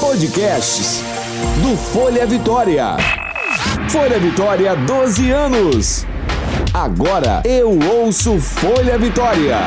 Podcasts do Folha Vitória. Folha Vitória, 12 anos. Agora eu ouço Folha Vitória.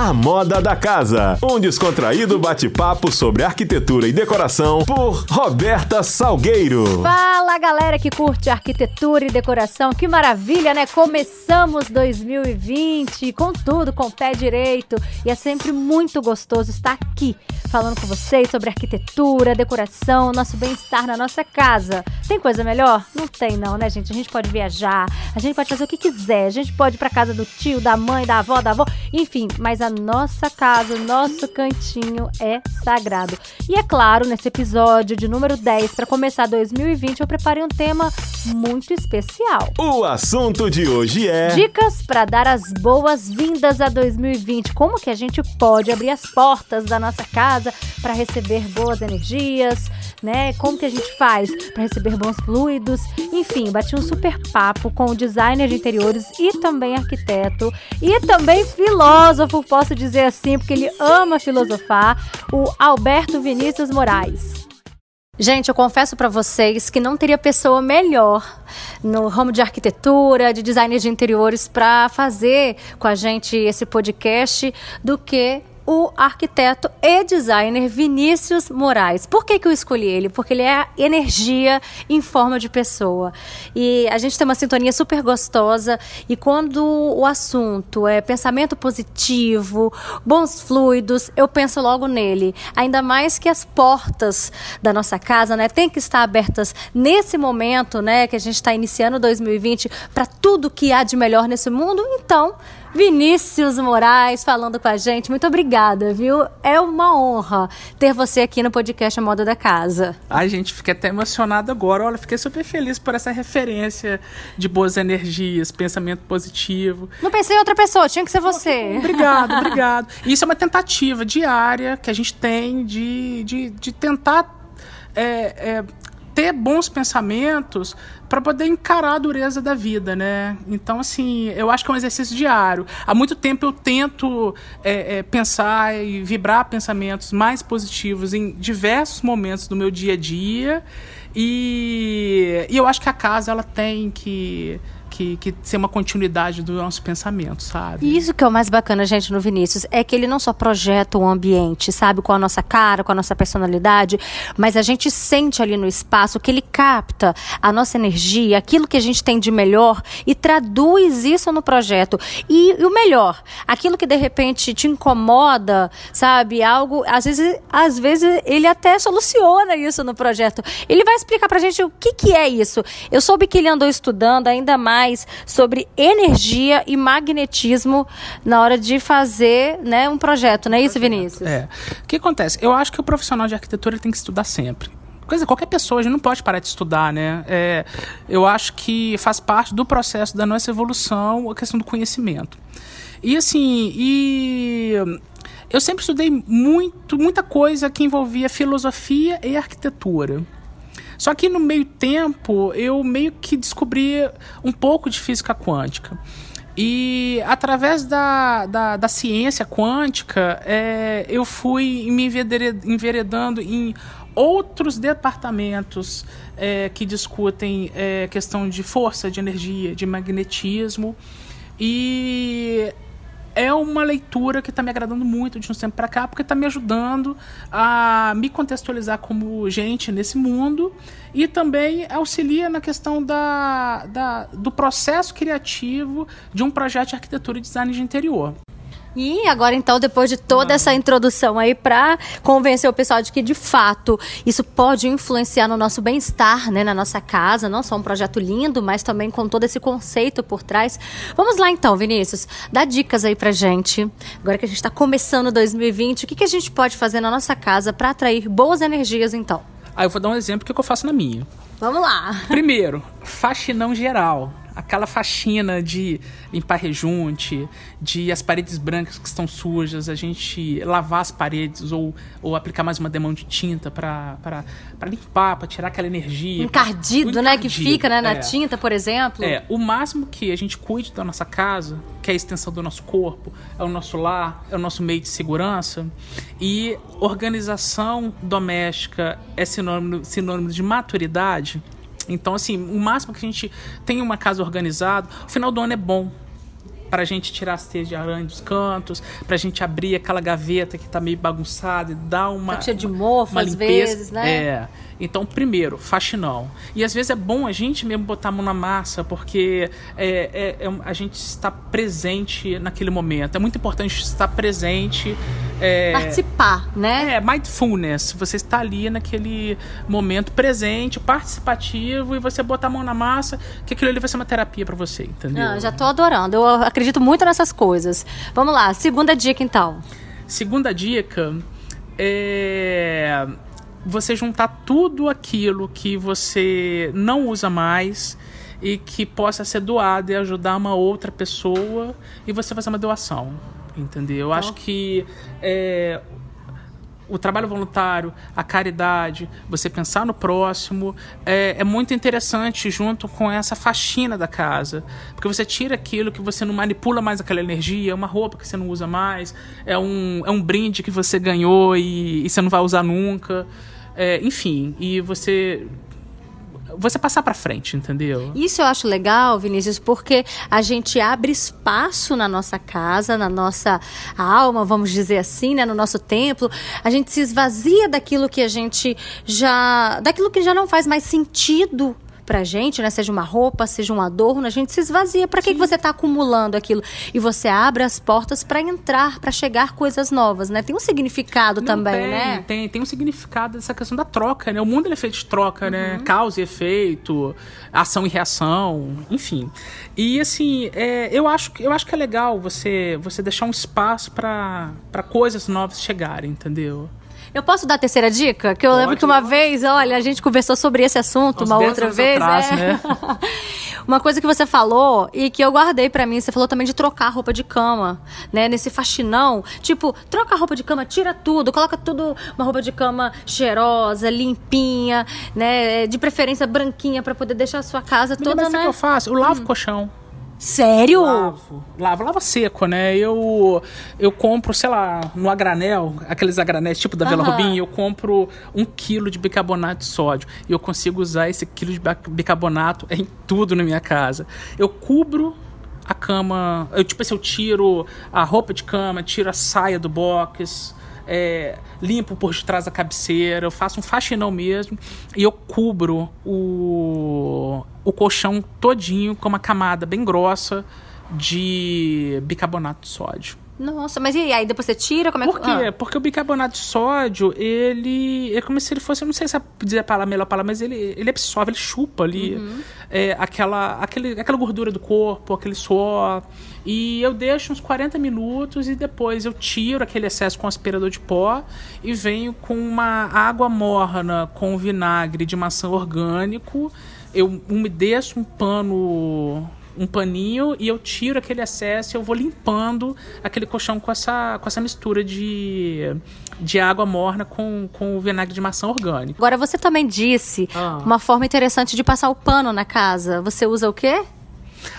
A Moda da Casa. Um descontraído bate-papo sobre arquitetura e decoração por Roberta Salgueiro. Fala galera que curte arquitetura e decoração. Que maravilha, né? Começamos 2020 com tudo, com o pé direito. E é sempre muito gostoso estar aqui falando com vocês sobre arquitetura, decoração, nosso bem-estar na nossa casa. Tem coisa melhor? Não tem não, né, gente? A gente pode viajar, a gente pode fazer o que quiser, a gente pode ir pra casa do tio, da mãe, da avó, da avó, enfim, mas a a nossa casa, o nosso cantinho é sagrado. E é claro, nesse episódio de número 10, para começar 2020, eu preparei um tema muito especial. O assunto de hoje é dicas para dar as boas-vindas a 2020. Como que a gente pode abrir as portas da nossa casa para receber boas energias, né? Como que a gente faz para receber bons fluidos? Enfim, bati um super papo com o designer de interiores e também arquiteto e também filósofo posso dizer assim, porque ele ama filosofar, o Alberto Vinícius Moraes. Gente, eu confesso para vocês que não teria pessoa melhor no ramo de arquitetura, de design de interiores para fazer com a gente esse podcast do que o arquiteto e designer Vinícius Moraes. Por que, que eu escolhi ele? Porque ele é energia em forma de pessoa. E a gente tem uma sintonia super gostosa. E quando o assunto é pensamento positivo, bons fluidos, eu penso logo nele. Ainda mais que as portas da nossa casa, né, tem que estar abertas nesse momento, né, que a gente está iniciando 2020 para tudo que há de melhor nesse mundo. Então, Vinícius Moraes falando com a gente. Muito obrigada, viu? É uma honra ter você aqui no podcast A Moda da Casa. Ai, gente, fiquei até emocionada agora. Olha, fiquei super feliz por essa referência de boas energias, pensamento positivo. Não pensei em outra pessoa, tinha que ser você. Obrigado, obrigado. Isso é uma tentativa diária que a gente tem de, de, de tentar é, é, ter bons pensamentos para poder encarar a dureza da vida, né? Então, assim, eu acho que é um exercício diário. Há muito tempo eu tento é, é, pensar e vibrar pensamentos mais positivos em diversos momentos do meu dia a dia. E, e eu acho que a casa ela tem que que, que ser uma continuidade do nosso pensamento, sabe? Isso que é o mais bacana, gente, no Vinícius, é que ele não só projeta o ambiente, sabe, com a nossa cara, com a nossa personalidade, mas a gente sente ali no espaço que ele capta a nossa energia, aquilo que a gente tem de melhor e traduz isso no projeto. E, e o melhor, aquilo que de repente te incomoda, sabe, algo, às vezes, às vezes ele até soluciona isso no projeto. Ele vai explicar pra gente o que que é isso. Eu soube que ele andou estudando ainda mais mais sobre energia e magnetismo na hora de fazer né, um projeto, não é isso, Vinícius? É. O que acontece? Eu acho que o profissional de arquitetura tem que estudar sempre coisa, qualquer pessoa, a gente não pode parar de estudar, né? É, eu acho que faz parte do processo da nossa evolução a questão do conhecimento. E assim, e eu sempre estudei muito, muita coisa que envolvia filosofia e arquitetura. Só que no meio tempo eu meio que descobri um pouco de física quântica. E através da, da, da ciência quântica, é, eu fui me enveredando em outros departamentos é, que discutem é, questão de força, de energia, de magnetismo. E é uma leitura que está me agradando muito de uns tempos para cá, porque está me ajudando a me contextualizar como gente nesse mundo e também auxilia na questão da, da, do processo criativo de um projeto de arquitetura e design de interior. E agora, então, depois de toda essa introdução aí, para convencer o pessoal de que, de fato, isso pode influenciar no nosso bem-estar, né, na nossa casa, não só um projeto lindo, mas também com todo esse conceito por trás. Vamos lá, então, Vinícius, dá dicas aí pra gente. Agora que a gente está começando 2020, o que, que a gente pode fazer na nossa casa para atrair boas energias, então? Aí eu vou dar um exemplo que, que eu faço na minha. Vamos lá. Primeiro, faxinão geral aquela faxina de limpar rejunte, de as paredes brancas que estão sujas, a gente lavar as paredes ou, ou aplicar mais uma demão de tinta para limpar, para tirar aquela energia. Encardido, né? Que fica né, na é. tinta, por exemplo. É, o máximo que a gente cuide da nossa casa, que é a extensão do nosso corpo, é o nosso lar, é o nosso meio de segurança. E organização doméstica é sinônimo, sinônimo de maturidade. Então, assim, o máximo que a gente tem uma casa organizada, o final do ano é bom para a gente tirar as teias de aranha dos cantos, para a gente abrir aquela gaveta que está meio bagunçada e dar uma. Tá cheia de mofo, às vezes, né? É. Então, primeiro, faxinão. E às vezes é bom a gente mesmo botar a mão na massa, porque é, é, é, a gente está presente naquele momento. É muito importante estar presente. É, Participar, né? É, mindfulness. Você está ali naquele momento presente, participativo, e você botar a mão na massa, que aquilo ali vai ser uma terapia para você, entendeu? Ah, já tô adorando. Eu acredito muito nessas coisas. Vamos lá, segunda dica então. Segunda dica é você juntar tudo aquilo que você não usa mais e que possa ser doado e ajudar uma outra pessoa e você fazer uma doação, entendeu? Eu acho que é, o trabalho voluntário, a caridade, você pensar no próximo, é, é, muito interessante junto com essa faxina da casa. Porque você tira aquilo que você não manipula mais aquela energia, é uma roupa que você não usa mais, é um, é um brinde que você ganhou e, e você não vai usar nunca. É, enfim, e você você passar para frente, entendeu? Isso eu acho legal, Vinícius, porque a gente abre espaço na nossa casa, na nossa alma, vamos dizer assim, né, no nosso templo. A gente se esvazia daquilo que a gente já, daquilo que já não faz mais sentido pra gente, né? Seja uma roupa, seja um adorno, a gente se esvazia. Para que, que você tá acumulando aquilo? E você abre as portas para entrar, para chegar coisas novas, né? Tem um significado Não, também, tem, né? Tem, tem um significado dessa questão da troca, né? O mundo é feito de troca, né? uhum. né? Causa e efeito, ação e reação, enfim. E assim, é, eu, acho, eu acho que é legal você, você deixar um espaço para coisas novas chegarem, entendeu? Eu posso dar a terceira dica? Que eu Pode, lembro que uma vez, olha, a gente conversou sobre esse assunto uma outra vez. Atrás, é. né? uma coisa que você falou e que eu guardei para mim, você falou também de trocar roupa de cama, né? Nesse faxinão. Tipo, troca a roupa de cama, tira tudo, coloca tudo, uma roupa de cama cheirosa, limpinha, né? De preferência branquinha para poder deixar a sua casa Me toda, né? que eu faço? Eu lavo hum. o colchão. Sério? Lavo, lavo, lavo seco, né? Eu eu compro, sei lá, no agranel, aqueles agranéis tipo da Vela uhum. Eu compro um quilo de bicarbonato de sódio e eu consigo usar esse quilo de bicarbonato em tudo na minha casa. Eu cubro a cama, eu tipo assim, eu tiro a roupa de cama, tiro a saia do box, é, limpo por detrás da cabeceira, eu faço um faxinão mesmo e eu cubro o, o colchão todinho com uma camada bem grossa de bicarbonato de sódio. Nossa, mas e aí? Depois você tira? Como é Por quê? Ah. Porque o bicarbonato de sódio, ele é como se ele fosse, eu não sei se é dizer a palavra, melhor palavra, mas ele, ele absorve, ele chupa ali uhum. é, aquela, aquele, aquela gordura do corpo, aquele suor. E eu deixo uns 40 minutos e depois eu tiro aquele excesso com aspirador de pó e venho com uma água morna com vinagre de maçã orgânico. Eu umedeço um pano um paninho e eu tiro aquele excesso e eu vou limpando aquele colchão com essa, com essa mistura de, de água morna com, com o vinagre de maçã orgânico. Agora, você também disse ah. uma forma interessante de passar o pano na casa. Você usa o quê?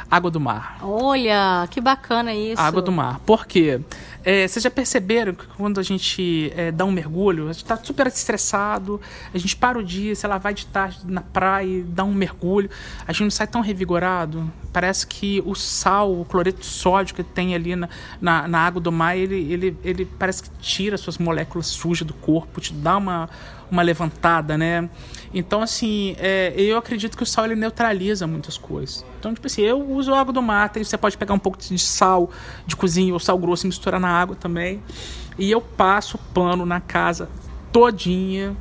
Água do mar. Olha, que bacana isso. Água do mar. Por quê? É, vocês já perceberam que quando a gente é, dá um mergulho, a gente está super estressado, a gente para o dia, sei lá, vai de tarde na praia dá um mergulho, a gente não sai tão revigorado. Parece que o sal, o cloreto sódio que tem ali na, na, na água do mar, ele, ele, ele parece que tira suas moléculas sujas do corpo, te dá uma, uma levantada, né? Então, assim, é, eu acredito que o sal ele neutraliza muitas coisas. Então, tipo assim, eu uso água do mar, e você pode pegar um pouco de sal de cozinha ou sal grosso e misturar na água também. E eu passo pano na casa todinha,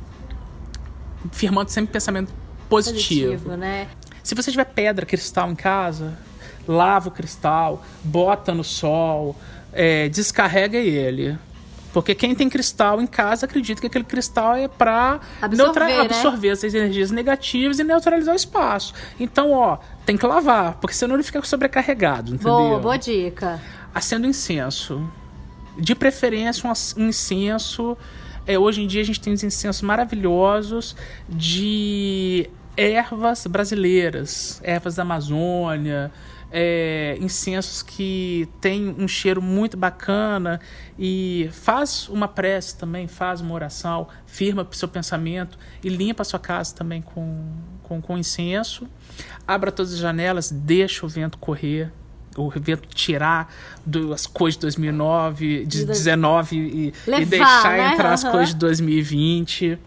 firmando sempre pensamento positivo. positivo né? Se você tiver pedra, cristal em casa, lava o cristal, bota no sol, é, descarrega ele Porque quem tem cristal em casa acredita que aquele cristal é para Absorver, né? absorver essas energias negativas e neutralizar o espaço. Então, ó, tem que lavar, porque senão ele fica sobrecarregado, entendeu? Boa, boa dica. Acendo incenso. De preferência, um, um incenso. É, hoje em dia a gente tem uns incensos maravilhosos de ervas brasileiras, ervas da Amazônia, é, incensos que tem um cheiro muito bacana e faz uma prece também, faz uma oração, firma o seu pensamento e limpa a sua casa também com, com, com incenso. Abra todas as janelas, deixa o vento correr o vento tirar do, as coisas de 2009, de De dois- 19 e, Levar, e deixar né? entrar as coisas de 2020.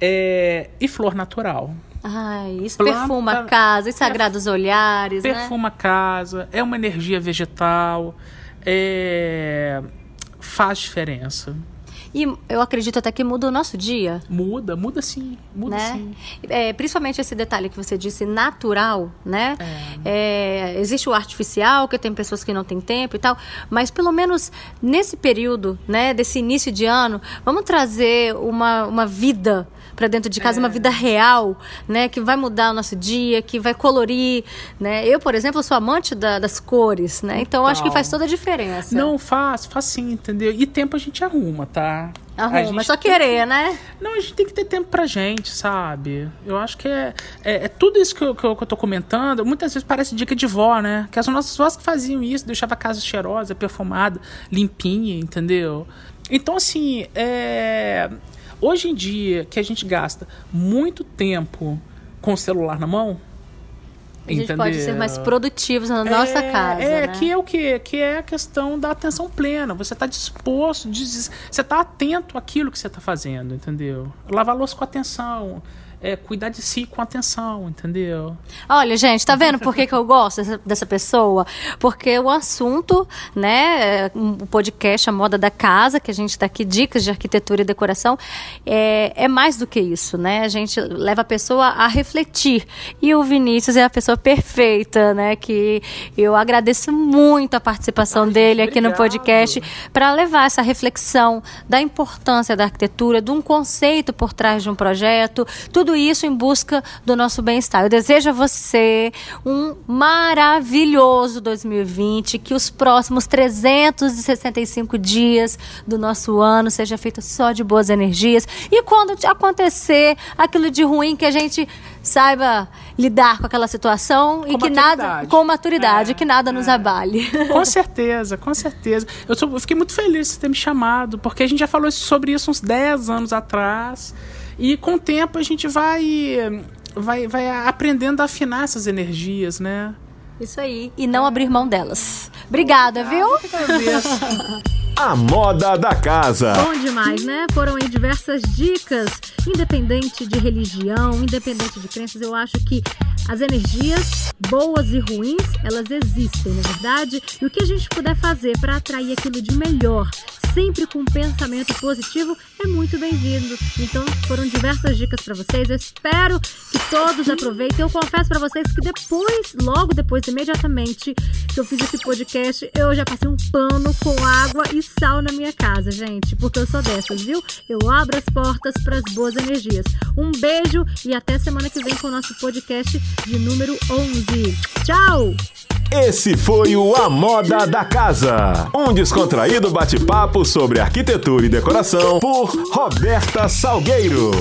É, e flor natural. Ai, isso Planta- perfuma a casa, e sagrados olhares, né? Perfuma a casa, é uma energia vegetal, é, faz diferença. E eu acredito até que muda o nosso dia. Muda, muda sim, muda né? sim. É, principalmente esse detalhe que você disse, natural, né? É, existe o artificial, que tem pessoas que não têm tempo e tal, mas pelo menos nesse período, né, desse início de ano, vamos trazer uma, uma vida para dentro de casa, uma vida real, né, que vai mudar o nosso dia, que vai colorir, né? Eu, por exemplo, sou amante da- das cores, né? Então, acho que Então. faz toda a diferença. Não, faz, faz sim, entendeu? E tempo a gente arruma, tá? Arruma, é só querer, né? Não, a gente tem que ter tempo pra gente, sabe? Eu acho que é, é, é tudo isso que eu, que, eu, que eu tô comentando. Muitas vezes parece dica de vó, né? Que as nossas vós que faziam isso, deixava a casa cheirosa, perfumada, limpinha, entendeu? Então, assim, é... hoje em dia que a gente gasta muito tempo com o celular na mão. A gente pode ser mais produtivos na nossa É, casa, É, né? que é o quê? Que é a questão da atenção plena. Você está disposto, você está atento àquilo que você está fazendo, entendeu? Lavar a louça com atenção. É, cuidar de si com atenção, entendeu? Olha, gente, tá vendo por que, que eu gosto dessa, dessa pessoa? Porque o assunto, né, é, o podcast A Moda da Casa, que a gente tá aqui, dicas de arquitetura e decoração, é, é mais do que isso, né? A gente leva a pessoa a refletir. E o Vinícius é a pessoa perfeita, né? Que eu agradeço muito a participação Ai, dele gente, aqui no obrigado. podcast para levar essa reflexão da importância da arquitetura, de um conceito por trás de um projeto, tudo isso em busca do nosso bem-estar. Eu desejo a você um maravilhoso 2020, que os próximos 365 dias do nosso ano seja feito só de boas energias e quando te acontecer aquilo de ruim que a gente saiba lidar com aquela situação e que nada maturidade. com maturidade, É, que nada nos é. abale. Com certeza, com certeza. Eu, eu fiquei muito feliz de ter me chamado, porque a gente já falou sobre isso uns 10 anos atrás. E com o tempo a gente vai, vai, vai aprendendo a afinar essas energias, né? Isso aí. E não abrir mão delas. Obrigada, viu? A moda da casa. Bom demais, né? Foram aí diversas dicas, independente de religião, independente de crenças, eu acho que as energias boas e ruins, elas existem, na verdade? E o que a gente puder fazer para atrair aquilo de melhor, sempre com pensamento positivo, é muito bem-vindo. Então, foram diversas dicas para vocês. Eu espero que todos aproveitem. Eu confesso para vocês que depois, logo depois, imediatamente que eu fiz esse podcast, eu já passei um pano com água e sal na minha casa, gente, porque eu sou dessas, viu? Eu abro as portas para as boas energias. Um beijo e até semana que vem com o nosso podcast de número 11. Tchau! Esse foi o A Moda da Casa. Um descontraído bate-papo sobre arquitetura e decoração por Roberta Salgueiro.